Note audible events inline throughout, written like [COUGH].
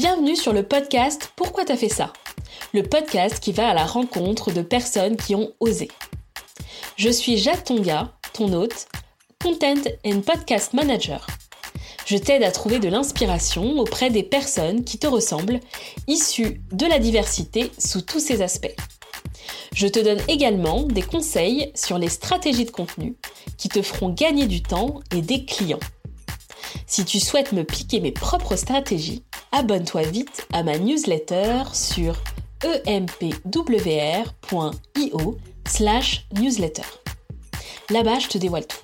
Bienvenue sur le podcast Pourquoi t'as fait ça? Le podcast qui va à la rencontre de personnes qui ont osé. Je suis Jacques Tonga, ton hôte, Content and Podcast Manager. Je t'aide à trouver de l'inspiration auprès des personnes qui te ressemblent, issues de la diversité sous tous ses aspects. Je te donne également des conseils sur les stratégies de contenu qui te feront gagner du temps et des clients. Si tu souhaites me piquer mes propres stratégies, abonne-toi vite à ma newsletter sur empwr.io slash newsletter. Là-bas, je te dévoile tout.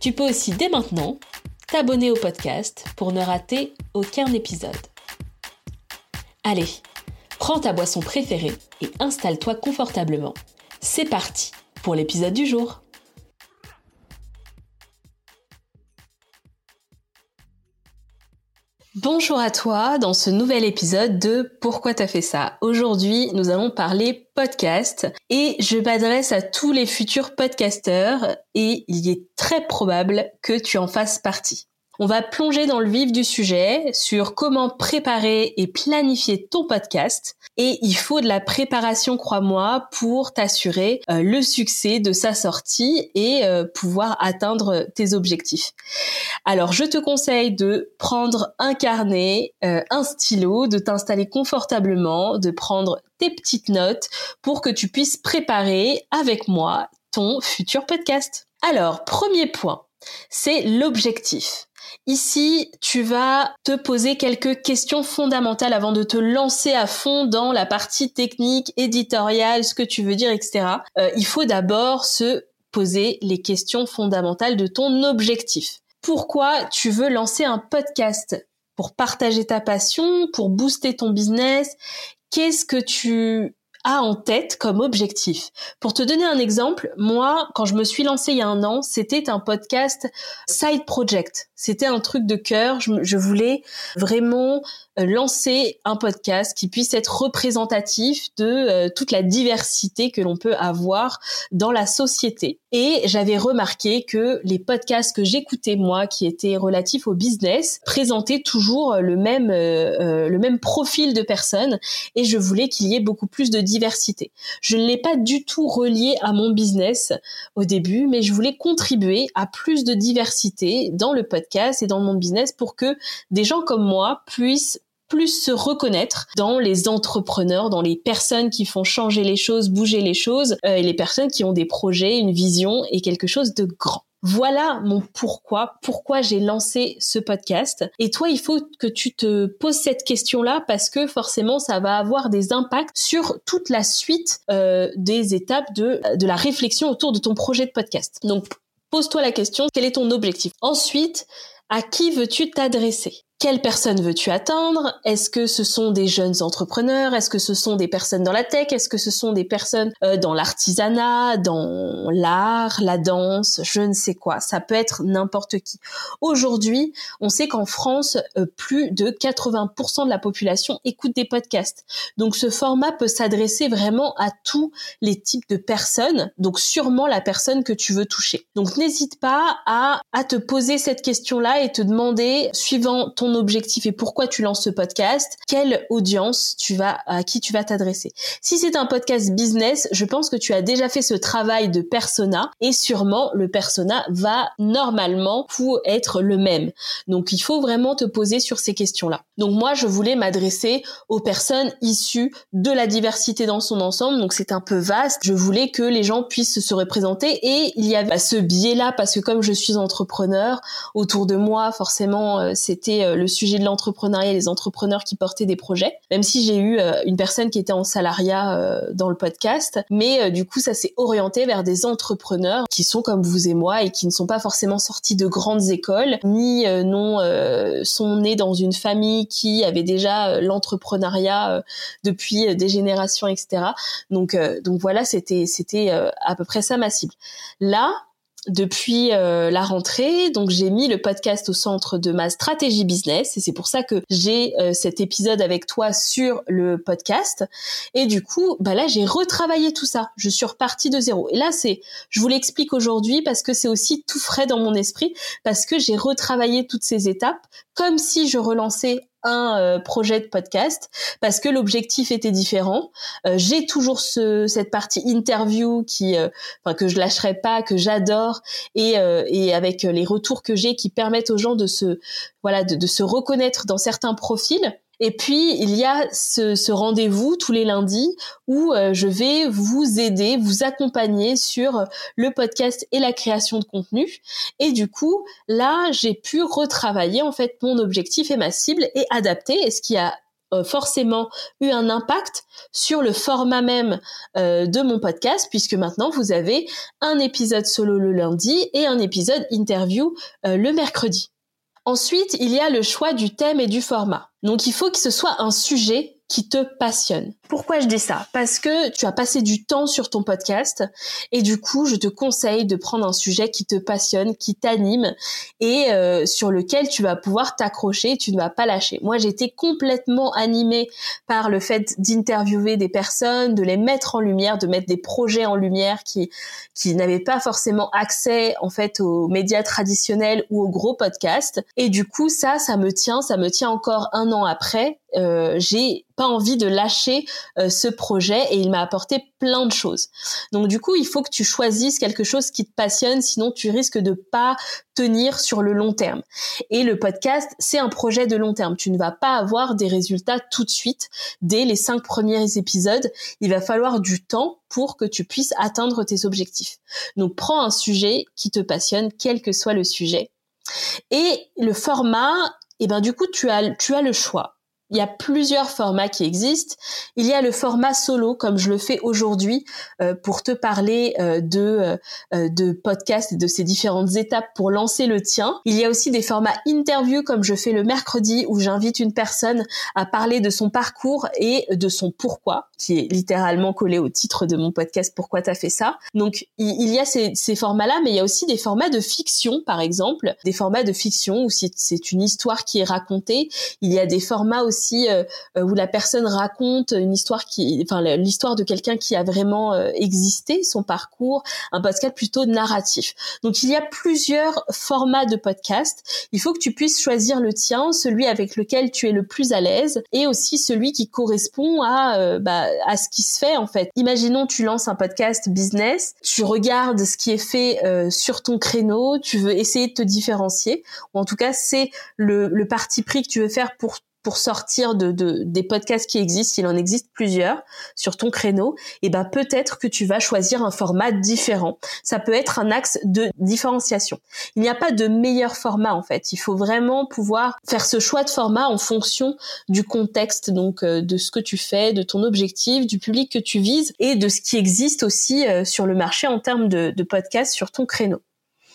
Tu peux aussi dès maintenant t'abonner au podcast pour ne rater aucun épisode. Allez, prends ta boisson préférée et installe-toi confortablement. C'est parti pour l'épisode du jour. Bonjour à toi dans ce nouvel épisode de Pourquoi t'as fait ça? Aujourd'hui, nous allons parler podcast et je m'adresse à tous les futurs podcasteurs et il est très probable que tu en fasses partie. On va plonger dans le vif du sujet sur comment préparer et planifier ton podcast. Et il faut de la préparation, crois-moi, pour t'assurer euh, le succès de sa sortie et euh, pouvoir atteindre tes objectifs. Alors, je te conseille de prendre un carnet, euh, un stylo, de t'installer confortablement, de prendre tes petites notes pour que tu puisses préparer avec moi ton futur podcast. Alors, premier point, c'est l'objectif. Ici, tu vas te poser quelques questions fondamentales avant de te lancer à fond dans la partie technique, éditoriale, ce que tu veux dire, etc. Euh, il faut d'abord se poser les questions fondamentales de ton objectif. Pourquoi tu veux lancer un podcast? Pour partager ta passion, pour booster ton business? Qu'est-ce que tu a en tête comme objectif. Pour te donner un exemple, moi, quand je me suis lancée il y a un an, c'était un podcast side project. C'était un truc de cœur. Je, voulais vraiment euh, lancer un podcast qui puisse être représentatif de euh, toute la diversité que l'on peut avoir dans la société. Et j'avais remarqué que les podcasts que j'écoutais moi, qui étaient relatifs au business, présentaient toujours le même euh, le même profil de personnes. Et je voulais qu'il y ait beaucoup plus de diversité. Je ne l'ai pas du tout relié à mon business au début, mais je voulais contribuer à plus de diversité dans le podcast et dans mon business pour que des gens comme moi puissent plus se reconnaître dans les entrepreneurs, dans les personnes qui font changer les choses, bouger les choses, euh, et les personnes qui ont des projets, une vision et quelque chose de grand. Voilà mon pourquoi, pourquoi j'ai lancé ce podcast. Et toi, il faut que tu te poses cette question-là parce que forcément, ça va avoir des impacts sur toute la suite euh, des étapes de, de la réflexion autour de ton projet de podcast. Donc, pose-toi la question, quel est ton objectif? Ensuite, à qui veux-tu t'adresser? Quelle personne veux-tu atteindre? Est-ce que ce sont des jeunes entrepreneurs? Est-ce que ce sont des personnes dans la tech? Est-ce que ce sont des personnes euh, dans l'artisanat, dans l'art, la danse, je ne sais quoi Ça peut être n'importe qui. Aujourd'hui, on sait qu'en France, euh, plus de 80% de la population écoute des podcasts. Donc ce format peut s'adresser vraiment à tous les types de personnes, donc sûrement la personne que tu veux toucher. Donc n'hésite pas à, à te poser cette question-là et te demander, suivant ton objectif et pourquoi tu lances ce podcast, quelle audience tu vas à qui tu vas t'adresser. Si c'est un podcast business, je pense que tu as déjà fait ce travail de persona et sûrement le persona va normalement être le même. Donc il faut vraiment te poser sur ces questions-là. Donc moi je voulais m'adresser aux personnes issues de la diversité dans son ensemble. Donc c'est un peu vaste. Je voulais que les gens puissent se représenter et il y avait ce biais-là parce que comme je suis entrepreneur autour de moi, forcément euh, c'était euh, le sujet de l'entrepreneuriat et les entrepreneurs qui portaient des projets, même si j'ai eu euh, une personne qui était en salariat euh, dans le podcast, mais euh, du coup ça s'est orienté vers des entrepreneurs qui sont comme vous et moi et qui ne sont pas forcément sortis de grandes écoles, ni non sont nés dans une famille qui avait déjà l'entrepreneuriat depuis des générations, etc. Donc donc voilà, c'était c'était à peu près ça ma cible. Là, depuis euh, la rentrée. Donc j'ai mis le podcast au centre de ma stratégie business et c'est pour ça que j'ai euh, cet épisode avec toi sur le podcast. Et du coup, bah là j'ai retravaillé tout ça. Je suis repartie de zéro. Et là c'est, je vous l'explique aujourd'hui parce que c'est aussi tout frais dans mon esprit parce que j'ai retravaillé toutes ces étapes comme si je relançais un euh, projet de podcast parce que l'objectif était différent. Euh, j'ai toujours ce, cette partie interview qui, euh, enfin que je lâcherai pas, que j'adore et, et avec les retours que j'ai qui permettent aux gens de se, voilà, de, de se reconnaître dans certains profils. Et puis, il y a ce, rendez-vous tous les lundis où euh, je vais vous aider, vous accompagner sur le podcast et la création de contenu. Et du coup, là, j'ai pu retravailler en fait mon objectif et ma cible et adapter. Ce qui a euh, forcément eu un impact sur le format même euh, de mon podcast puisque maintenant vous avez un épisode solo le lundi et un épisode interview le mercredi. Ensuite, il y a le choix du thème et du format. Donc il faut que ce soit un sujet qui te passionne. Pourquoi je dis ça? Parce que tu as passé du temps sur ton podcast et du coup, je te conseille de prendre un sujet qui te passionne, qui t'anime et euh, sur lequel tu vas pouvoir t'accrocher, tu ne vas pas lâcher. Moi, j'étais complètement animée par le fait d'interviewer des personnes, de les mettre en lumière, de mettre des projets en lumière qui qui n'avaient pas forcément accès en fait aux médias traditionnels ou aux gros podcasts. Et du coup, ça, ça me tient, ça me tient encore un an après euh, j'ai pas envie de lâcher euh, ce projet et il m'a apporté plein de choses. Donc du coup, il faut que tu choisisses quelque chose qui te passionne, sinon tu risques de pas tenir sur le long terme. Et le podcast, c'est un projet de long terme. Tu ne vas pas avoir des résultats tout de suite dès les cinq premiers épisodes. Il va falloir du temps pour que tu puisses atteindre tes objectifs. Donc prends un sujet qui te passionne, quel que soit le sujet. Et le format, eh ben du coup tu as tu as le choix il y a plusieurs formats qui existent. Il y a le format solo, comme je le fais aujourd'hui, euh, pour te parler euh, de euh, de podcast et de ces différentes étapes pour lancer le tien. Il y a aussi des formats interview, comme je fais le mercredi, où j'invite une personne à parler de son parcours et de son pourquoi, qui est littéralement collé au titre de mon podcast Pourquoi t'as fait ça. Donc il, y a ces, ces formats-là, mais il y a aussi des formats de fiction, par exemple, des formats de fiction où c'est une histoire qui est racontée. Il y a des formats aussi euh, euh, où la personne raconte une histoire qui, enfin l'histoire de quelqu'un qui a vraiment euh, existé, son parcours, un podcast plutôt narratif. Donc il y a plusieurs formats de podcast. Il faut que tu puisses choisir le tien, celui avec lequel tu es le plus à l'aise, et aussi celui qui correspond à bah, à ce qui se fait en fait. Imaginons tu lances un podcast business, tu regardes ce qui est fait sur ton créneau, tu veux essayer de te différencier, ou en tout cas c'est le parti pris que tu veux faire pour pour sortir de, de, des podcasts qui existent, il en existe plusieurs sur ton créneau, et ben peut-être que tu vas choisir un format différent. Ça peut être un axe de différenciation. Il n'y a pas de meilleur format en fait. Il faut vraiment pouvoir faire ce choix de format en fonction du contexte, donc euh, de ce que tu fais, de ton objectif, du public que tu vises et de ce qui existe aussi euh, sur le marché en termes de podcasts sur ton créneau.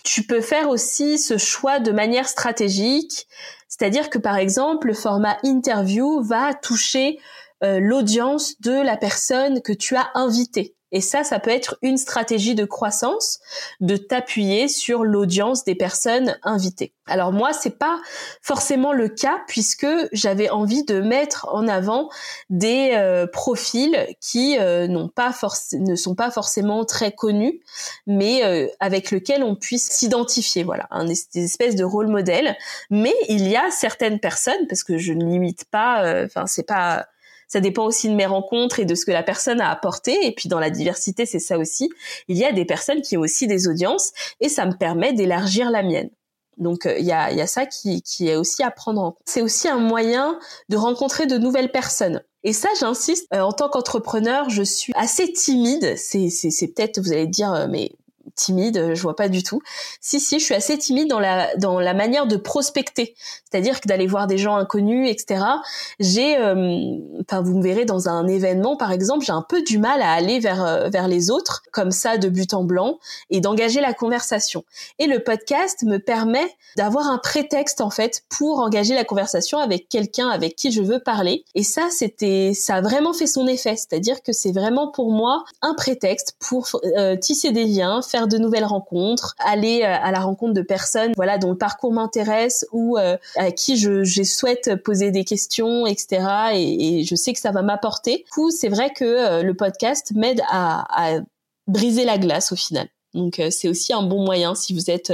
Tu peux faire aussi ce choix de manière stratégique c'est-à-dire que par exemple, le format interview va toucher euh, l'audience de la personne que tu as invitée. Et ça, ça peut être une stratégie de croissance, de t'appuyer sur l'audience des personnes invitées. Alors moi, c'est pas forcément le cas puisque j'avais envie de mettre en avant des euh, profils qui euh, n'ont pas ne sont pas forcément très connus, mais euh, avec lesquels on puisse s'identifier. Voilà, un espèce de rôle modèle. Mais il y a certaines personnes, parce que je ne limite pas, enfin c'est pas ça dépend aussi de mes rencontres et de ce que la personne a apporté. Et puis dans la diversité, c'est ça aussi. Il y a des personnes qui ont aussi des audiences et ça me permet d'élargir la mienne. Donc euh, il y, a, y, a, ça qui, qui est aussi à prendre en compte. C'est aussi un moyen de rencontrer de nouvelles personnes. Et ça, j'insiste, euh, en tant qu'entrepreneur, je suis assez timide. C'est, peut-être, vous allez dire, euh, mais timide, je vois pas du tout. Si si, je suis assez timide dans la dans la manière de prospecter, c'est-à-dire que d'aller voir des gens inconnus, etc. J'ai, euh, enfin vous me verrez dans un événement par exemple, j'ai un peu du mal à aller vers euh, vers les autres comme ça de but en blanc et d'engager la conversation. Et le podcast me permet d'avoir un prétexte en fait pour engager la conversation avec quelqu'un avec qui je veux parler. Et ça c'était, ça a vraiment fait son effet, c'est-à-dire que c'est vraiment pour moi un prétexte pour euh, tisser des liens, faire de nouvelles rencontres, aller euh, à la rencontre de personnes, voilà, dont le parcours m'intéresse ou euh, à qui je, souhaite poser des questions, etc. Et, je sais que ça va m'apporter. Du coup, c'est vrai que euh, le podcast m'aide à, briser la glace au final. Donc c'est aussi un bon moyen si vous êtes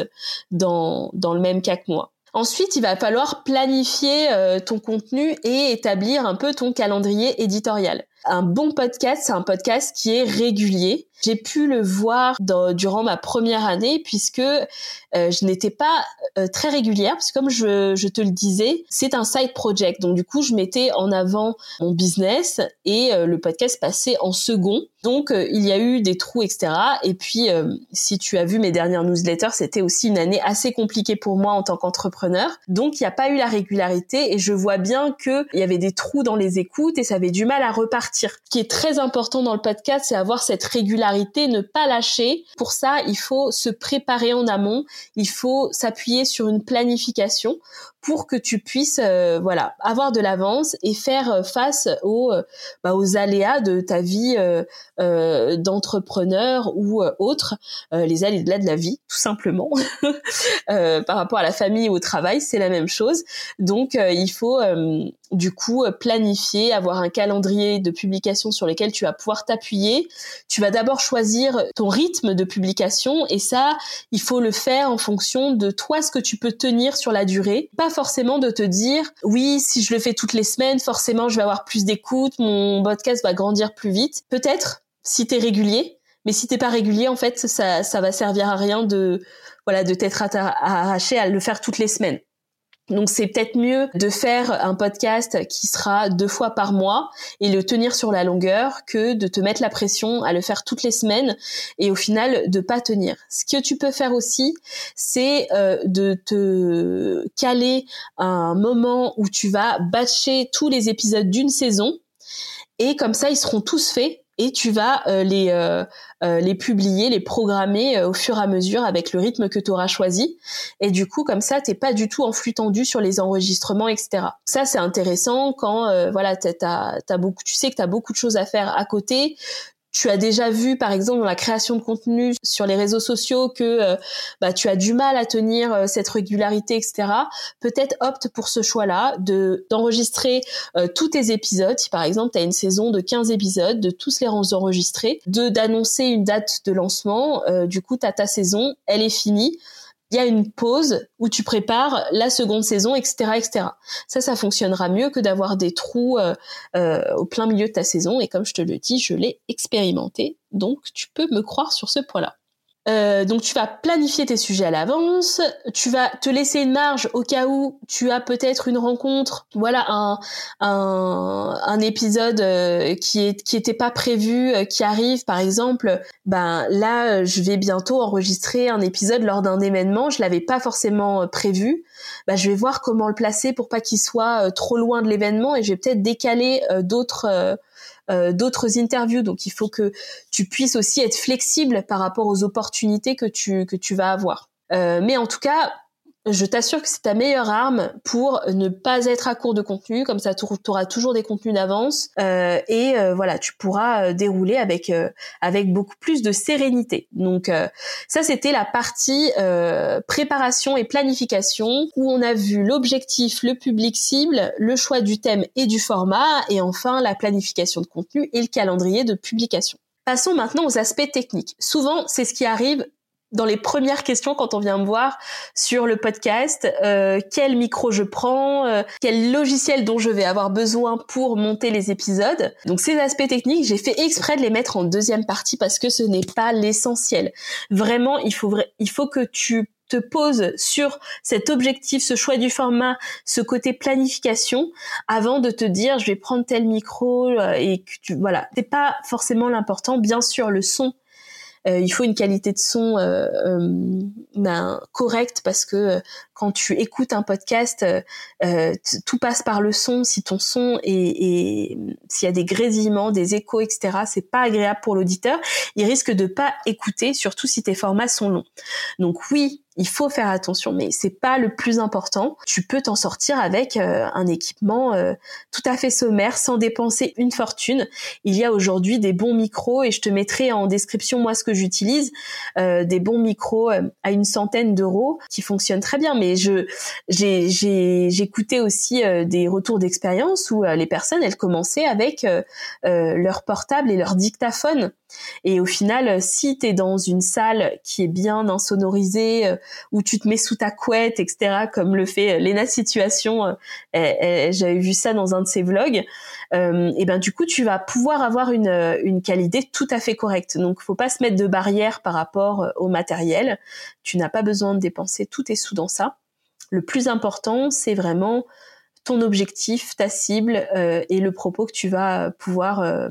dans, dans le même cas que moi. Ensuite, il va falloir planifier ton contenu et établir un peu ton calendrier éditorial. Un bon podcast, c'est un podcast qui est régulier. J'ai pu le voir durant ma première année puisque euh, je n'étais pas euh, très régulière parce que comme je, je te le disais, c'est un side project. Donc du coup, je mettais en avant mon business et euh, le podcast passait en second. Donc il y a eu des trous, etc. Et puis si tu as vu mes dernières newsletters, c'était aussi une année assez compliquée pour moi en tant qu'entrepreneur. Donc il n'y a pas eu la régularité et je vois bien qu'il y avait des trous dans les écoutes et ça avait du mal à repartir ce qui est très important dans le podcast, c'est avoir cette régularité, ne pas lâcher. Pour ça, il faut se préparer en amont, il faut s'appuyer sur une planification pour que tu puisses euh, voilà avoir de l'avance et faire euh, face aux euh, bah, aux aléas de ta vie d'entrepreneur ou autre les aléas de la vie tout simplement. [LAUGHS] Par rapport à la famille ou au travail c'est la même chose. Donc il faut du coup planifier avoir un calendrier de publication sur lequel tu vas pouvoir t'appuyer. Tu vas d'abord choisir ton rythme de publication et ça il faut le faire en fonction de toi ce que tu peux tenir sur la durée forcément de te dire oui, si je le fais toutes les semaines, forcément je vais avoir plus d'écoute, mon podcast va grandir plus vite. Peut-être si tu es régulier, mais si t'es pas régulier, en fait, ça, ça va servir à rien de voilà de t'être arraché à le faire toutes les semaines. Donc c'est peut-être mieux de faire un podcast qui sera deux fois par mois et le tenir sur la longueur que de te mettre la pression à le faire toutes les semaines et au final de pas tenir. Ce que tu peux faire aussi, c'est euh, de te caler un moment où tu vas batcher tous les épisodes d'une saison et comme ça ils seront tous faits et tu vas euh, les euh, euh, les publier, les programmer au fur et à mesure avec le rythme que tu auras choisi. Et du coup, comme ça, t'es pas du tout en flux tendu sur les enregistrements, etc. Ça, c'est intéressant quand voilà, t'as, as beaucoup, tu sais que tu as beaucoup de choses à faire à côté tu as déjà vu par exemple dans la création de contenu sur les réseaux sociaux que euh, bah, tu as du mal à tenir euh, cette régularité etc peut-être opte pour ce choix là de d'enregistrer euh, tous tes épisodes. Si par exemple tu as une saison de 15 épisodes de tous les enregistrer de d'annoncer une date de lancement du coup tu ta saison elle est finie il y a une pause où tu prépares la seconde saison, etc., etc. Ça, ça fonctionnera mieux que d'avoir des trous euh, euh, au plein milieu de ta saison. Et comme je te le dis, je l'ai expérimenté, donc tu peux me croire sur ce point-là. Euh, donc tu vas planifier tes sujets à l'avance, tu vas te laisser une marge au cas où tu as peut-être une rencontre, voilà un un, un épisode euh, qui est qui était pas prévu, euh, qui arrive. Par exemple, ben là je vais bientôt enregistrer un épisode lors d'un événement, je l'avais pas forcément prévu, ben, je vais voir comment le placer pour pas qu'il soit trop loin de l'événement et je vais peut-être décaler d'autres euh, d'autres interviews. Donc il faut que tu puisses aussi être flexible par rapport aux opportunités que tu que tu vas avoir. Euh, mais en tout cas, je t'assure que c'est ta meilleure arme pour ne pas être à court de contenu, comme ça tu auras toujours des contenus d'avance euh, et euh, voilà, tu pourras euh, dérouler avec avec beaucoup plus de sérénité. Donc ça c'était la partie préparation et planification où on a vu l'objectif, le public cible, le choix du thème et du format et enfin la planification de contenu et le calendrier de publication. Passons maintenant aux aspects techniques. Souvent, c'est ce qui arrive dans les premières questions quand on vient me voir sur le podcast, euh, quel micro je prends, euh, quel logiciel dont je vais avoir besoin pour monter les épisodes. Donc ces aspects techniques, j'ai fait exprès de les mettre en deuxième partie parce que ce n'est pas l'essentiel. Vraiment, il faut il faut que tu te poses sur cet objectif, ce choix du format, ce côté planification, avant de te dire je vais prendre tel micro euh, et que tu voilà, c'est pas forcément l'important. Bien sûr, le son il faut une qualité de son euh, euh, ben, correcte parce que quand tu écoutes un podcast, tout passe par le son. Si ton son et, s'il y a des grésillements, des échos, etc., c'est pas agréable pour l'auditeur. Il risque de pas écouter, surtout si tes formats sont longs. Donc oui, il faut faire attention, mais c'est pas le plus important. Tu peux t'en sortir avec euh, un équipement euh, tout à fait sommaire, sans dépenser une fortune. Il y a aujourd'hui des bons micros et je te mettrai en description moi ce que j'utilise, euh, des bons micros à une centaine d'euros qui fonctionnent très bien. Mais je j'ai écouté aussi des retours d'expérience où les personnes elles commençaient avec leur portable et leur dictaphone Et au final, si tu es dans une salle qui est bien insonorisée, euh, où tu te mets sous ta couette, etc., comme le fait euh, Lena Situation, euh, j'avais vu ça dans un de ses vlogs, et ben du coup, tu vas pouvoir avoir une, une qualité tout à fait correcte. Donc, faut pas se mettre de barrière par rapport au matériel. Tu n'as pas besoin de dépenser tous tes sous dans ça. Le plus important, c'est vraiment ton objectif, ta cible et le propos que tu vas pouvoir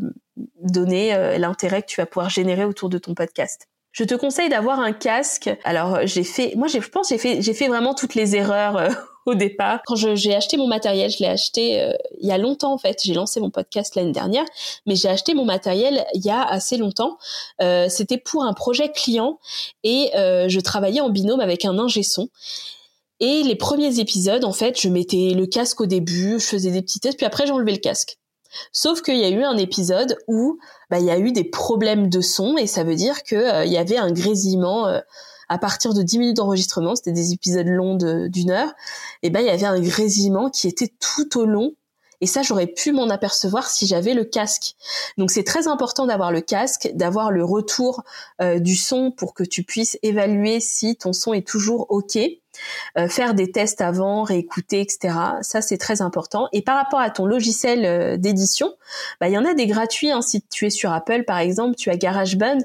donner euh, l'intérêt que tu vas pouvoir générer autour de ton podcast. Je te conseille d'avoir un casque. Alors j'ai fait, moi je pense j'ai fait j'ai fait vraiment toutes les erreurs euh, au départ. Quand j'ai acheté mon matériel, je l'ai acheté euh, il y a longtemps en fait. J'ai lancé mon podcast l'année dernière, mais j'ai acheté mon matériel il y a assez longtemps. C'était pour un projet client et je travaillais en binôme avec un ingé son. Et les premiers épisodes, en fait, je mettais le casque au début, je faisais des petits tests, puis après j'enlevais le casque. Sauf qu'il y a eu un épisode où bah, il y a eu des problèmes de son et ça veut dire qu'il euh, y avait un grésillement euh, à partir de 10 minutes d'enregistrement, c'était des épisodes longs d'une heure, et ben il y avait un grésillement qui était tout au long et ça, j'aurais pu m'en apercevoir si j'avais le casque. Donc c'est très important d'avoir le casque, d'avoir le retour euh, du son pour que tu puisses évaluer si ton son est toujours OK. Euh, faire des tests avant, réécouter, etc. Ça, c'est très important. Et par rapport à ton logiciel euh, d'édition, bah, il y en a des gratuits. Hein. Si tu es sur Apple, par exemple, tu as GarageBand.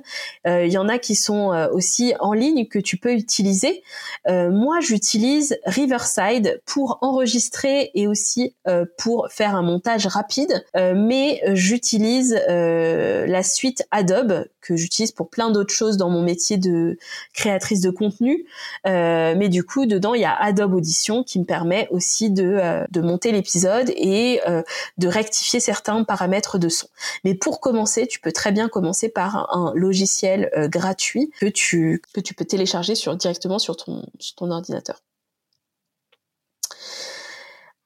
Euh, il y en a qui sont aussi en ligne que tu peux utiliser. moi, j'utilise Riverside pour enregistrer et aussi pour faire un montage rapide. mais j'utilise la suite Adobe que j'utilise pour plein d'autres choses dans mon métier de créatrice de contenu. mais du coup, dedans, il y a Adobe Audition qui me permet aussi de, euh, de monter l'épisode et euh, de rectifier certains paramètres de son. Mais pour commencer, tu peux très bien commencer par un, logiciel euh, gratuit que tu, que tu peux télécharger sur, directement sur ton, sur ton ordinateur.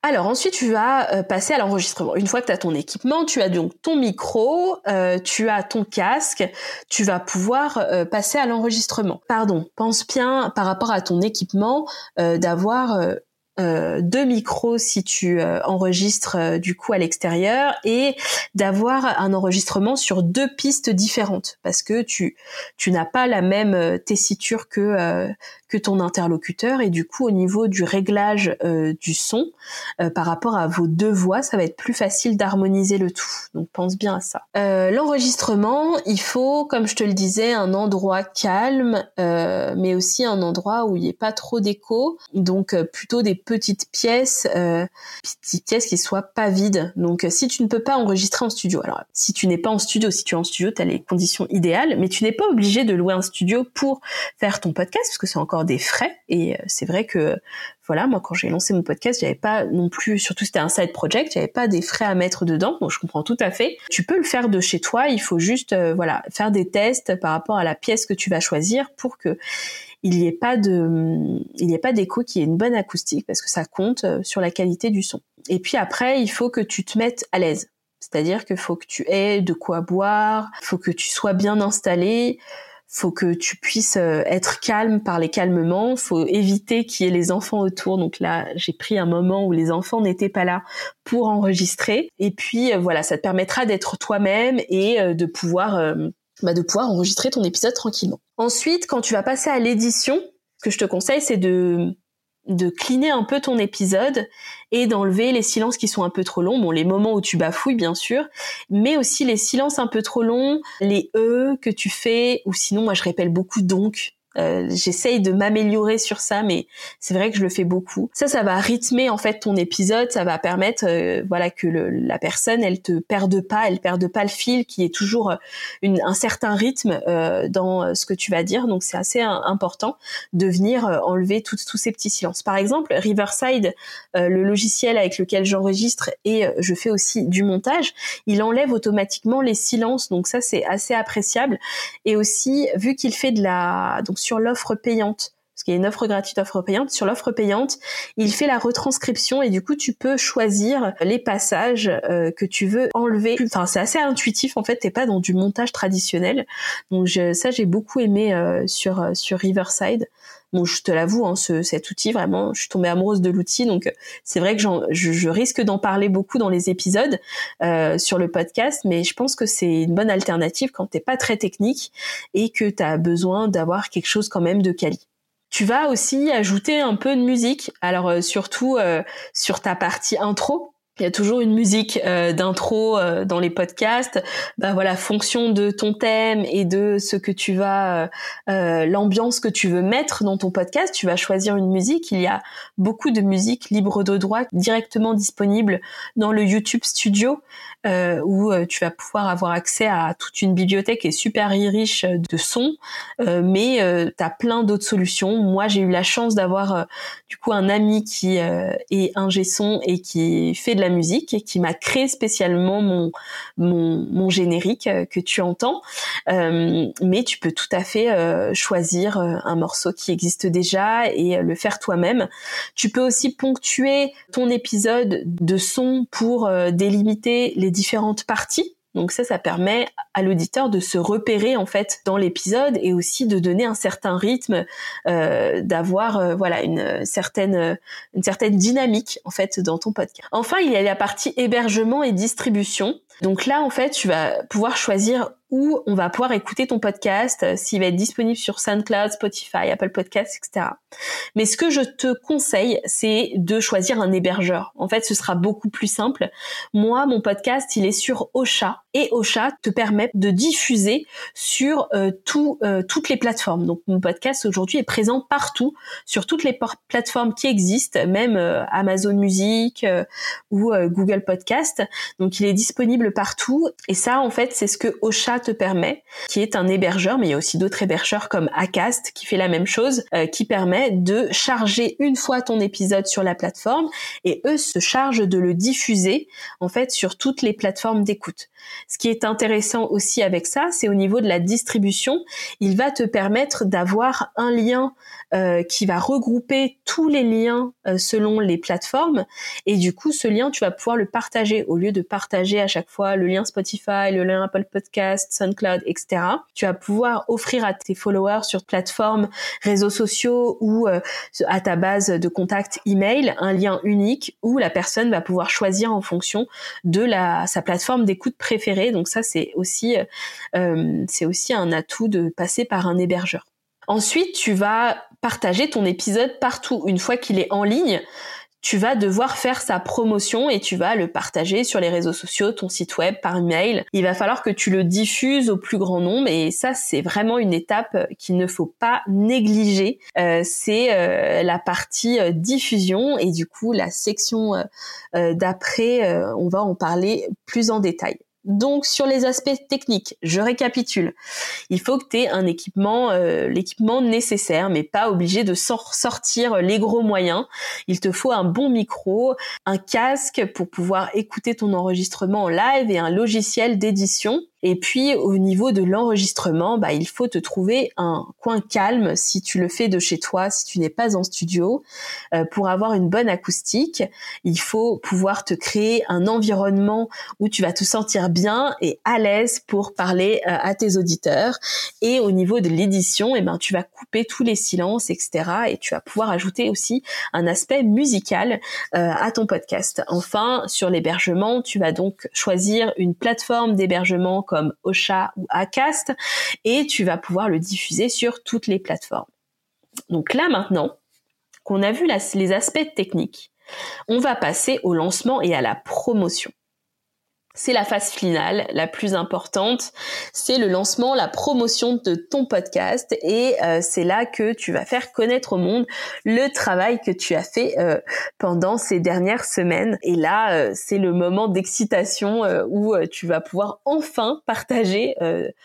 Alors ensuite, tu vas euh, passer à l'enregistrement. Une fois que tu as ton équipement, tu as donc ton micro, euh, tu as ton casque, tu vas pouvoir euh, passer à l'enregistrement. Pardon, pense bien par rapport à ton équipement d'avoir deux micros si tu enregistres du coup à l'extérieur et d'avoir un enregistrement sur deux pistes différentes parce que tu tu n'as pas la même tessiture que que ton interlocuteur et du coup au niveau du réglage du son par rapport à vos deux voix ça va être plus facile d'harmoniser le tout. Donc pense bien à ça. L'enregistrement il faut comme je te le disais un endroit calme mais aussi un endroit où il n'y ait pas trop d'écho. Donc plutôt des petites pièces, euh, petites pièces qui soient pas vides. Donc si tu ne peux pas enregistrer en studio, alors si tu n'es pas en studio, si tu es en studio, tu as les conditions idéales, mais tu n'es pas obligé de louer un studio pour faire ton podcast parce que c'est encore des frais et euh, c'est vrai que voilà, moi quand j'ai lancé mon podcast, j'avais pas non plus, surtout c'était un side project, j'avais pas des frais à mettre dedans, donc je comprends tout à fait. Tu peux le faire de chez toi, il faut juste euh, voilà faire des tests par rapport à la pièce que tu vas choisir pour que il n'y ait pas de, il n'y ait pas d'écho qui ait une bonne acoustique parce que ça compte euh, sur la qualité du son. Et puis après, il faut que tu te mettes à l'aise. C'est-à-dire qu'il faut que tu aies de quoi boire, faut que tu sois bien installé, faut que tu puisses euh, être calme, parler calmement, faut éviter qu'il y ait les enfants autour. Donc là, j'ai pris un moment où les enfants n'étaient pas là pour enregistrer. Et puis euh, voilà, ça te permettra d'être toi-même et de pouvoir bah, de pouvoir enregistrer ton épisode tranquillement. Ensuite, quand tu vas passer à l'édition, ce que je te conseille, c'est de de cleaner un peu ton épisode et d'enlever les silences qui sont un peu trop longs, bon les moments où tu bafouilles bien sûr, mais aussi les silences un peu trop longs, les e que tu fais ou sinon moi je répète beaucoup donc euh, j'essaye de m'améliorer sur ça, mais c'est vrai que je le fais beaucoup. Ça, ça va rythmer en fait ton épisode, ça va permettre, euh, voilà, que la personne, elle te perde pas, elle perde pas le fil, qui est toujours euh, une, un certain rythme dans ce que tu vas dire. Donc c'est assez important de venir enlever tous ces petits silences. Par exemple, Riverside, le logiciel avec lequel j'enregistre et je fais aussi du montage, il enlève automatiquement les silences. Donc ça, c'est assez appréciable. Et aussi, vu qu'il fait de la donc sur l'offre payante parce qu'il y a une offre gratuite, offre payante. Sur l'offre payante, il fait la retranscription et du coup, tu peux choisir les passages euh, que tu veux enlever. Enfin, c'est assez intuitif en fait. T'es pas dans du montage traditionnel. Donc ça, j'ai beaucoup aimé euh, sur sur Riverside. Bon, je te l'avoue, hein, ce, cet outil, vraiment, je suis tombée amoureuse de l'outil, donc euh, c'est vrai que je, je, risque d'en parler beaucoup dans les épisodes euh, sur le podcast, mais je pense que c'est une bonne alternative quand t'es pas très technique et que tu as besoin d'avoir quelque chose quand même de quali. Tu vas aussi ajouter un peu de musique, alors euh, surtout sur ta partie intro, il y a toujours une musique euh, d'intro euh, dans les podcasts. Bah voilà, fonction de ton thème et de ce que tu vas, euh, l'ambiance que tu veux mettre dans ton podcast, tu vas choisir une musique. Il y a beaucoup de musique libre de droit directement disponible dans le YouTube Studio où tu vas pouvoir avoir accès à toute une bibliothèque et super riche de sons. mais tu as plein d'autres solutions. Moi, j'ai eu la chance d'avoir du coup un ami qui est ingé son et qui fait de la musique et qui m'a créé spécialement mon, mon, mon générique euh, que tu entends. Euh, mais tu peux tout à fait euh, choisir un morceau qui existe déjà et le faire toi-même. Tu peux aussi ponctuer ton épisode de son pour délimiter les différentes parties. Donc ça, ça permet à l'auditeur de se repérer en fait dans l'épisode et aussi de donner un certain rythme, euh, d'avoir euh, voilà une certaine une certaine dynamique en fait dans ton podcast. Enfin, il y a la partie hébergement et distribution. Donc là, en fait, tu vas pouvoir choisir où on va pouvoir écouter ton podcast, euh, s'il va être disponible sur SoundCloud, Spotify, Apple Podcasts, etc. Mais ce que je te conseille, c'est de choisir un hébergeur. En fait, ce sera beaucoup plus simple. Moi, mon podcast, il est sur Ocha et Ocha te permet de diffuser sur euh, euh, toutes les plateformes. Donc, mon podcast aujourd'hui est présent partout, sur toutes les plateformes qui existent, même Amazon Music ou Google Podcast. Donc, il est disponible partout. Et ça, en fait, c'est ce que Ocha te permet, qui est un hébergeur, mais il y a aussi d'autres hébergeurs comme Acast qui fait la même chose, euh, qui permet de charger une fois ton épisode sur la plateforme et eux se chargent de le diffuser en fait sur toutes les plateformes d'écoute. Ce qui est intéressant aussi avec ça, c'est au niveau de la distribution, il va te permettre d'avoir un lien euh, qui va regrouper tous les liens euh, selon les plateformes et du coup ce lien tu vas pouvoir le partager au lieu de partager à chaque fois le lien Spotify, le lien Apple Podcast, SoundCloud, etc. Tu vas pouvoir offrir à tes followers sur plateformes, réseaux sociaux ou euh, à ta base de contact email un lien unique où la personne va pouvoir choisir en fonction de la sa plateforme d'écoute préférée. Donc ça c'est aussi euh, euh, c'est aussi un atout de passer par un hébergeur. Ensuite, tu vas partager ton épisode partout. Une fois qu'il est en ligne, tu vas devoir faire sa promotion et tu vas le partager sur les réseaux sociaux, ton site web, par email. Il va falloir que tu le diffuses au plus grand nombre et ça c'est vraiment une étape qu'il ne faut pas négliger. Euh, c'est euh, la partie euh, diffusion et du coup la section d'après on va en parler plus en détail. Donc sur les aspects techniques, je récapitule. Il faut que tu aies un équipement, euh, l'équipement nécessaire, mais pas obligé de sortir les gros moyens. Il te faut un bon micro, un casque pour pouvoir écouter ton enregistrement en live et un logiciel d'édition. Et puis au niveau de l'enregistrement, bah, il faut te trouver un coin calme si tu le fais de chez toi, si tu n'es pas en studio, euh, pour avoir une bonne acoustique. Il faut pouvoir te créer un environnement où tu vas te sentir bien et à l'aise pour parler euh, à tes auditeurs. Et au niveau de l'édition, eh ben tu vas couper tous les silences, etc. Et tu vas pouvoir ajouter aussi un aspect musical euh, à ton podcast. Enfin, sur l'hébergement, tu vas donc choisir une plateforme d'hébergement comme Ocha ou Acast et tu vas pouvoir le diffuser sur toutes les plateformes. Donc là maintenant qu'on a vu les aspects techniques, on va passer au lancement et à la promotion c'est la phase finale, la plus importante. C'est le lancement, la promotion de ton podcast et euh, c'est là que tu vas faire connaître au monde le travail que tu as fait euh, pendant ces dernières semaines. Et là, euh, c'est le moment d'excitation où tu vas pouvoir enfin partager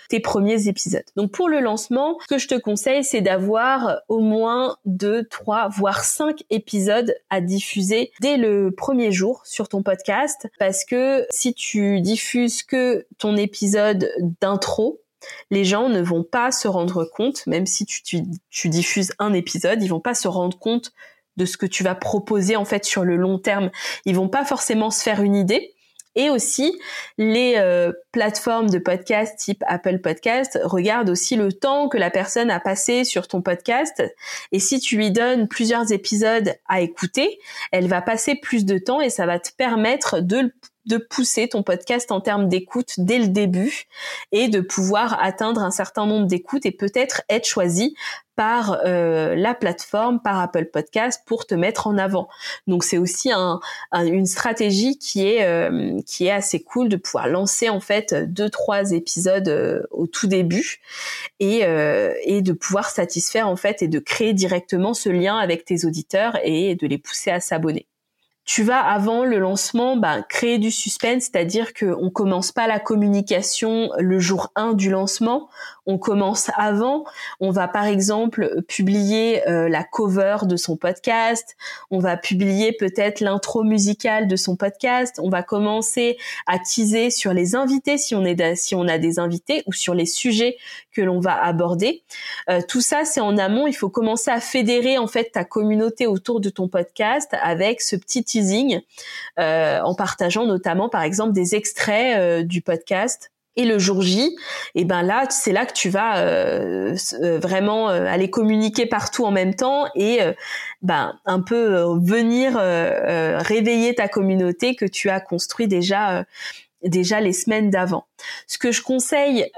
tes premiers épisodes. Donc pour le lancement, ce que je te conseille, c'est d'avoir au moins deux, trois, voire cinq épisodes à diffuser dès le premier jour sur ton podcast parce que si tu diffuses que ton épisode d'intro, les gens ne vont pas se rendre compte, même si tu, diffuses un épisode, ils vont pas se rendre compte de ce que tu vas proposer en fait sur le long terme. Ils vont pas forcément se faire une idée Et aussi, les euh, plateformes de podcast type Apple Podcast regardent aussi le temps que la personne a passé sur ton podcast. Et si tu lui donnes plusieurs épisodes à écouter, elle va passer plus de temps et ça va te permettre de de pousser ton podcast en termes d'écoute dès le début et de pouvoir atteindre un certain nombre d'écoutes et peut-être être choisi par euh, la plateforme, par Apple Podcast pour te mettre en avant. Donc c'est aussi un, une stratégie qui est euh, qui est assez cool de pouvoir lancer en fait deux trois épisodes euh, au tout début et et de pouvoir satisfaire en fait et de créer directement ce lien avec tes auditeurs et de les pousser à s'abonner tu vas avant le lancement bah, créer du suspense, c'est-à-dire qu'on commence pas la communication le jour 1 du lancement, on commence avant. On va par exemple publier euh, la cover de son podcast, on va publier peut-être l'intro musicale de son podcast, on va commencer à teaser sur les invités si on est si on a des invités ou sur les sujets que l'on va aborder. Euh, tout ça c'est en amont. Il faut commencer à fédérer en fait ta communauté autour de ton podcast avec ce petit teasing euh, en partageant notamment par exemple des extraits du podcast et le jour J, et eh ben là, c'est là que tu vas euh, euh, vraiment euh, aller communiquer partout en même temps et ben un peu venir réveiller ta communauté que tu as construit déjà déjà les semaines d'avant. Ce que je conseille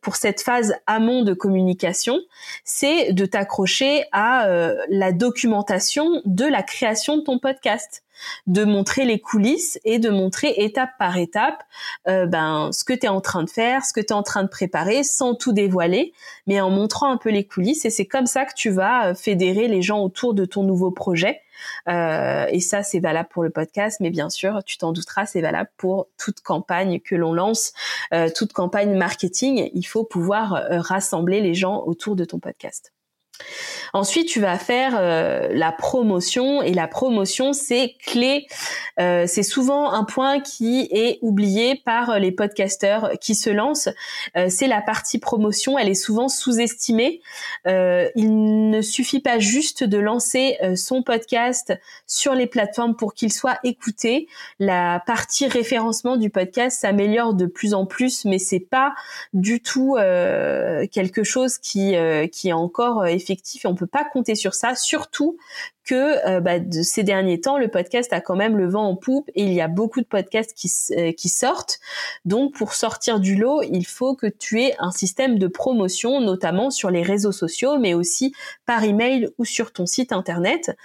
pour cette phase amont de communication, c'est de t'accrocher à la documentation de la création de ton podcast de montrer les coulisses et de montrer étape par étape euh, ben ce que tu es en train de faire, ce que tu es en train de préparer sans tout dévoiler, mais en montrant un peu les coulisses et c'est comme ça que tu vas euh, fédérer les gens autour de ton nouveau projet. Euh, et ça, c'est valable pour le podcast, mais bien sûr, tu t'en douteras, c'est valable pour toute campagne que l'on lance, toute campagne marketing. Il faut pouvoir rassembler les gens autour de ton podcast. Ensuite, tu vas faire euh, la promotion et la promotion, c'est clé. Euh, c'est souvent un point qui est oublié par les podcasteurs qui se lancent. Euh, c'est la partie promotion. Elle est souvent sous-estimée. il ne suffit pas juste de lancer son podcast sur les plateformes pour qu'il soit écouté. La partie référencement du podcast s'améliore de plus en plus, mais c'est pas du tout quelque chose qui qui est encore effectif et on peut pas compter sur ça, surtout que euh, bah, de ces derniers temps, le podcast a quand même le vent en poupe et il y a beaucoup de podcasts qui, euh, qui sortent. Donc, pour sortir du lot, il faut que tu aies un système de promotion, notamment sur les réseaux sociaux, mais aussi par email ou sur ton site internet.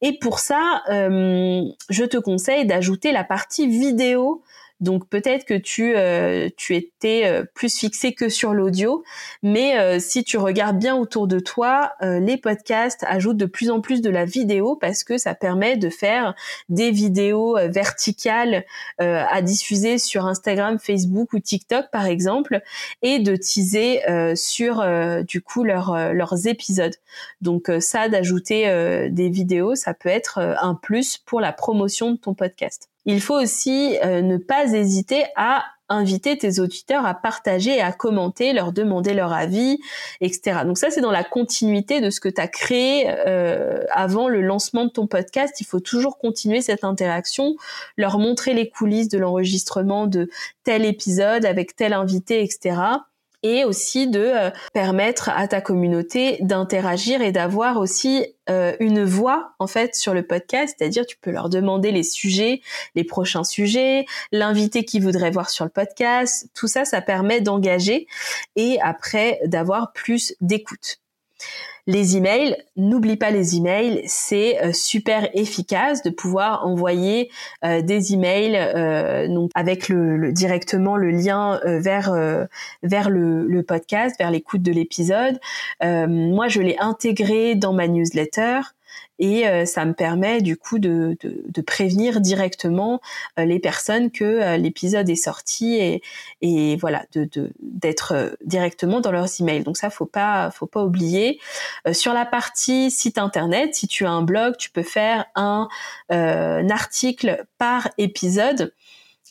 Et pour ça, euh, je te conseille d'ajouter la partie vidéo donc peut-être que tu euh, tu étais euh, plus fixé que sur l'audio, mais euh, si tu regardes bien autour de toi, les podcasts ajoutent de plus en plus de la vidéo parce que ça permet de faire des vidéos verticales à diffuser sur Instagram, Facebook ou TikTok par exemple et de teaser sur du coup leurs épisodes. Donc ça d'ajouter des vidéos, ça peut être un plus pour la promotion de ton podcast. Il faut aussi euh, ne pas hésiter à inviter tes auditeurs à partager à commenter, leur demander leur avis, etc. Donc ça, c'est dans la continuité de ce que tu as créé euh, avant le lancement de ton podcast. Il faut toujours continuer cette interaction, leur montrer les coulisses de l'enregistrement de tel épisode avec tel invité, etc et aussi de euh, permettre à ta communauté d'interagir et d'avoir aussi euh, une voix en fait sur le podcast, c'est-à-dire tu peux leur demander les sujets, les prochains sujets, l'invité qui voudrait voir sur le podcast, tout ça ça permet d'engager et après d'avoir plus d'écoute. Les emails, n'oublie pas les emails, c'est euh, super efficace de pouvoir envoyer euh, des emails euh, donc avec le, directement le lien vers vers le, le, podcast, vers l'écoute de l'épisode. moi, je l'ai intégré dans ma newsletter et euh, ça me permet du coup de, de, prévenir directement euh, les personnes que euh, l'épisode est sorti et, et voilà de d'être directement dans leurs emails. Donc ça faut pas faut pas oublier. sur la partie site internet, si tu as un blog, tu peux faire un, un article par épisode.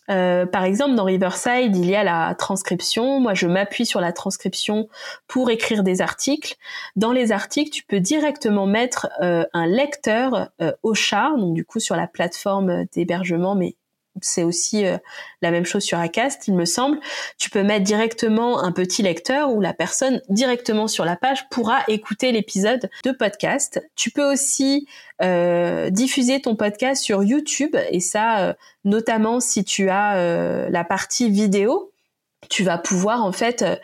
Euh, par exemple, dans Riverside, il y a la transcription. Moi, je m'appuie sur la transcription pour écrire des articles. Dans les articles, tu peux directement mettre euh, un lecteur euh, au chat, donc du coup sur la plateforme d'hébergement, mais c'est aussi euh, la même chose sur Acast, il me semble. Tu peux mettre directement un petit lecteur où la personne directement sur la page pourra écouter l'épisode de podcast. Tu peux aussi euh, diffuser ton podcast sur YouTube et ça, euh, notamment si tu as la partie vidéo tu vas pouvoir en fait euh,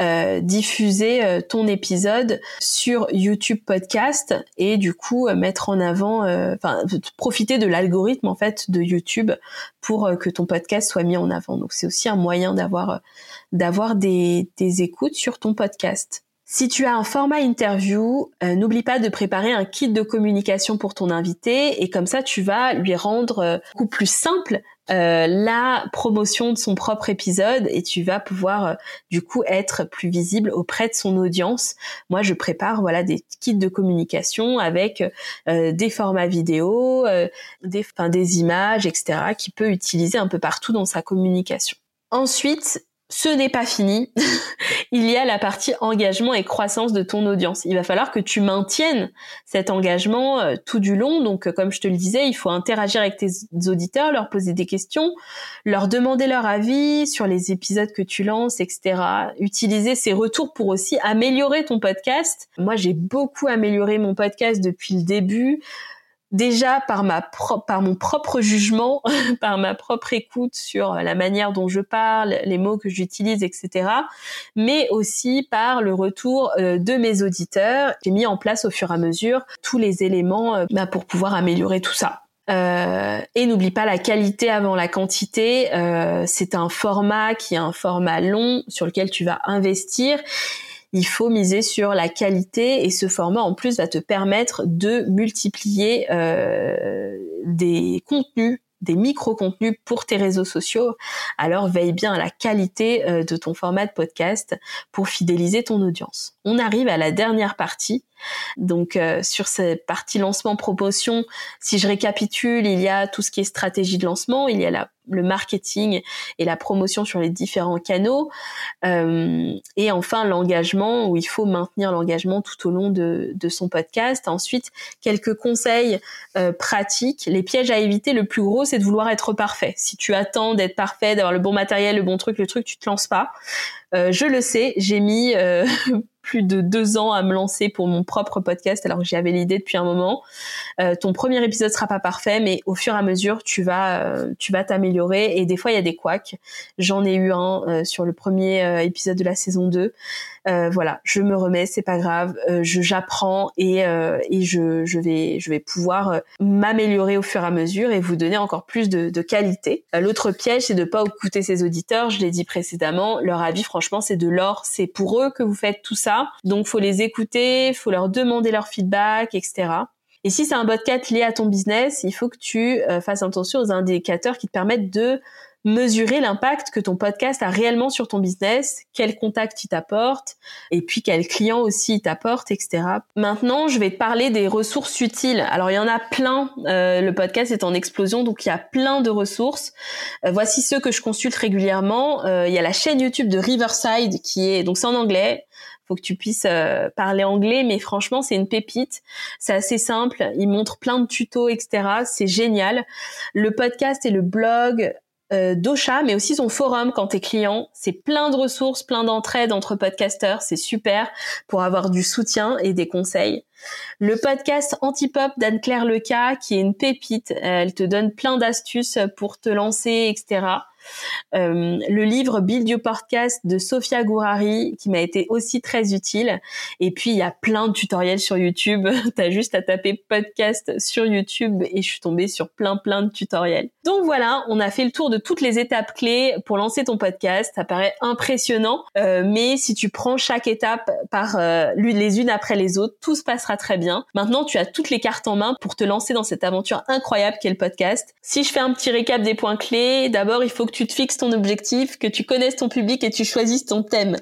euh, diffuser euh, ton épisode sur YouTube Podcast et du coup mettre en avant, enfin profiter de l'algorithme en fait de YouTube pour que ton podcast soit mis en avant. Donc c'est aussi un moyen d'avoir d'avoir des, des écoutes sur ton podcast. Si tu as un format interview, n'oublie pas de préparer un kit de communication pour ton invité et comme ça tu vas lui rendre beaucoup plus simple euh, la promotion de son propre épisode et tu vas pouvoir euh, du coup être plus visible auprès de son audience. Moi, je prépare voilà des kits de communication avec euh, des formats vidéo, des, des images, etc. qui peut utiliser un peu partout dans sa communication. Ensuite, ce n'est pas fini. [LAUGHS] il y a la partie engagement et croissance de ton audience. Il va falloir que tu maintiennes cet engagement euh, tout du long. Donc, euh, comme je te le disais, il faut interagir avec tes auditeurs, leur poser des questions, leur demander leur avis sur les épisodes que tu lances, etc. Utiliser ces retours pour aussi améliorer ton podcast. Moi, j'ai beaucoup amélioré mon podcast depuis le début déjà par ma par mon propre jugement, [LAUGHS] par ma propre écoute sur la manière dont je parle, les mots que j'utilise, etc. Mais aussi par le retour euh, de mes auditeurs. J'ai mis en place au fur et à mesure tous les éléments euh, bah, pour pouvoir améliorer tout ça. Euh, et n'oublie pas la qualité avant la quantité. c'est un format qui est un format long sur lequel tu vas investir il faut miser sur la qualité et ce format en plus va te permettre de multiplier euh, des contenus des micro-contenus pour tes réseaux sociaux, alors veille bien à la qualité euh, de ton format de podcast pour fidéliser ton audience. On arrive à la dernière partie. Donc euh, sur cette partie lancement promotion, si je récapitule, il y a tout ce qui est stratégie de lancement, il y a la le marketing et la promotion sur les différents canaux. Euh, et enfin, l'engagement, où il faut maintenir l'engagement tout au long de, son podcast. Ensuite, quelques conseils euh, pratiques. Les pièges à éviter, le plus gros, c'est de vouloir être parfait. Si tu attends d'être parfait, d'avoir le bon matériel, le bon truc, le truc, tu te lances pas. Euh, je le sais, j'ai mis [LAUGHS] plus de deux ans à me lancer pour mon propre podcast alors que j'avais l'idée depuis un moment. Euh, ton premier épisode sera pas parfait, mais au fur et à mesure, tu vas, euh, tu vas t'améliorer. Et des fois, il y a des couacs. J'en ai eu un euh, sur le premier épisode de la saison 2. Voilà, je me remets, c'est pas grave. je j'apprends et, et je, je vais, je vais pouvoir m'améliorer au fur et à mesure et vous donner encore plus de, de qualité. L'autre piège, c'est de pas écouter ses auditeurs. Je l'ai dit précédemment. Leur avis, franchement, c'est de l'or. C'est pour eux que vous faites tout ça. Donc, faut les écouter, faut leur demander leur feedback, etc. Et si c'est un podcast lié à ton business, il faut que tu euh, fasses attention aux indicateurs qui te permettent de mesurer l'impact que ton podcast a réellement sur ton business, quel contact il t'apporte, et puis quel client aussi il t'apporte, etc. Maintenant, je vais te parler des ressources utiles. Alors, il y en a plein. Euh, le podcast est en explosion, donc il y a plein de ressources. Euh, voici ceux que je consulte régulièrement. il y a la chaîne YouTube de Riverside qui est donc c'est en anglais faut que tu puisses euh, parler anglais, mais franchement, c'est une pépite. C'est assez simple. Il montre plein de tutos, etc. C'est génial. Le podcast et le blog euh, d'Ocha, mais aussi son forum quand t'es client. C'est plein de ressources, plein d'entraide entre podcasteurs. C'est super pour avoir du soutien et des conseils. Le podcast Antipop d'Anne-Claire Leca, qui est une pépite. Elle te donne plein d'astuces pour te lancer, etc. Euh, le livre Build Your Podcast de Sophia Gourari qui m'a été aussi très utile. Et puis il y a plein de tutoriels sur YouTube. [LAUGHS] T'as juste à taper podcast sur YouTube et je suis tombée sur plein plein de tutoriels. Donc voilà, on a fait le tour de toutes les étapes clés pour lancer ton podcast. Ça paraît impressionnant, euh, mais si tu prends chaque étape par euh, les unes après les autres, tout se passera très bien. Maintenant, tu as toutes les cartes en main pour te lancer dans cette aventure incroyable qu'est le podcast. Si je fais un petit récap des points clés, d'abord il faut tu te fixes ton objectif, que tu connaisses ton public et tu choisisses ton thème.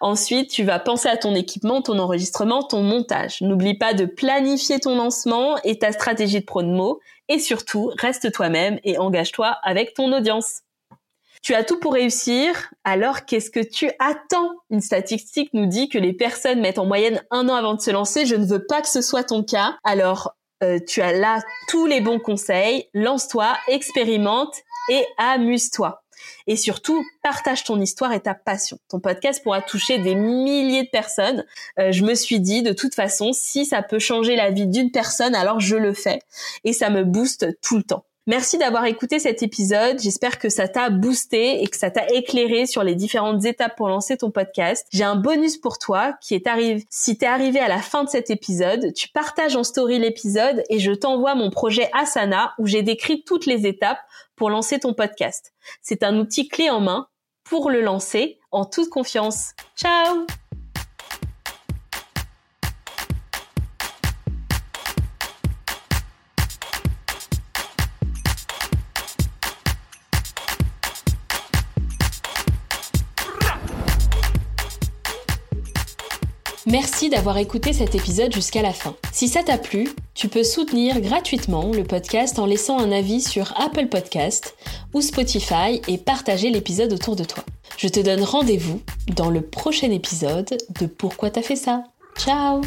Ensuite, tu vas penser à ton équipement, ton enregistrement, ton montage. N'oublie pas de planifier ton lancement et ta stratégie de promo. Et surtout, reste toi-même et engage-toi avec ton audience. Tu as tout pour réussir, alors qu'est-ce que tu attends? Une statistique nous dit que les personnes mettent en moyenne un an avant de se lancer. Je ne veux pas que ce soit ton cas. Alors, euh, tu as là tous les bons conseils. Lance-toi, expérimente et amuse-toi. Et surtout, partage ton histoire et ta passion. Ton podcast pourra toucher des milliers de personnes. Euh, je me suis dit, de toute façon, si ça peut changer la vie d'une personne, alors je le fais. Et ça me booste tout le temps. Merci d'avoir écouté cet épisode. J'espère que ça t'a boosté et que ça t'a éclairé sur les différentes étapes pour lancer ton podcast. J'ai un bonus pour toi qui est arrivé. Si t'es arrivé à la fin de cet épisode, tu partages en story l'épisode et je t'envoie mon projet Asana où j'ai décrit toutes les étapes pour lancer ton podcast. C'est un outil clé en main pour le lancer en toute confiance. Ciao Merci d'avoir écouté cet épisode jusqu'à la fin. Si ça t'a plu, tu peux soutenir gratuitement le podcast en laissant un avis sur Apple Podcast ou Spotify et partager l'épisode autour de toi. Je te donne rendez-vous dans le prochain épisode de Pourquoi t'as fait ça? Ciao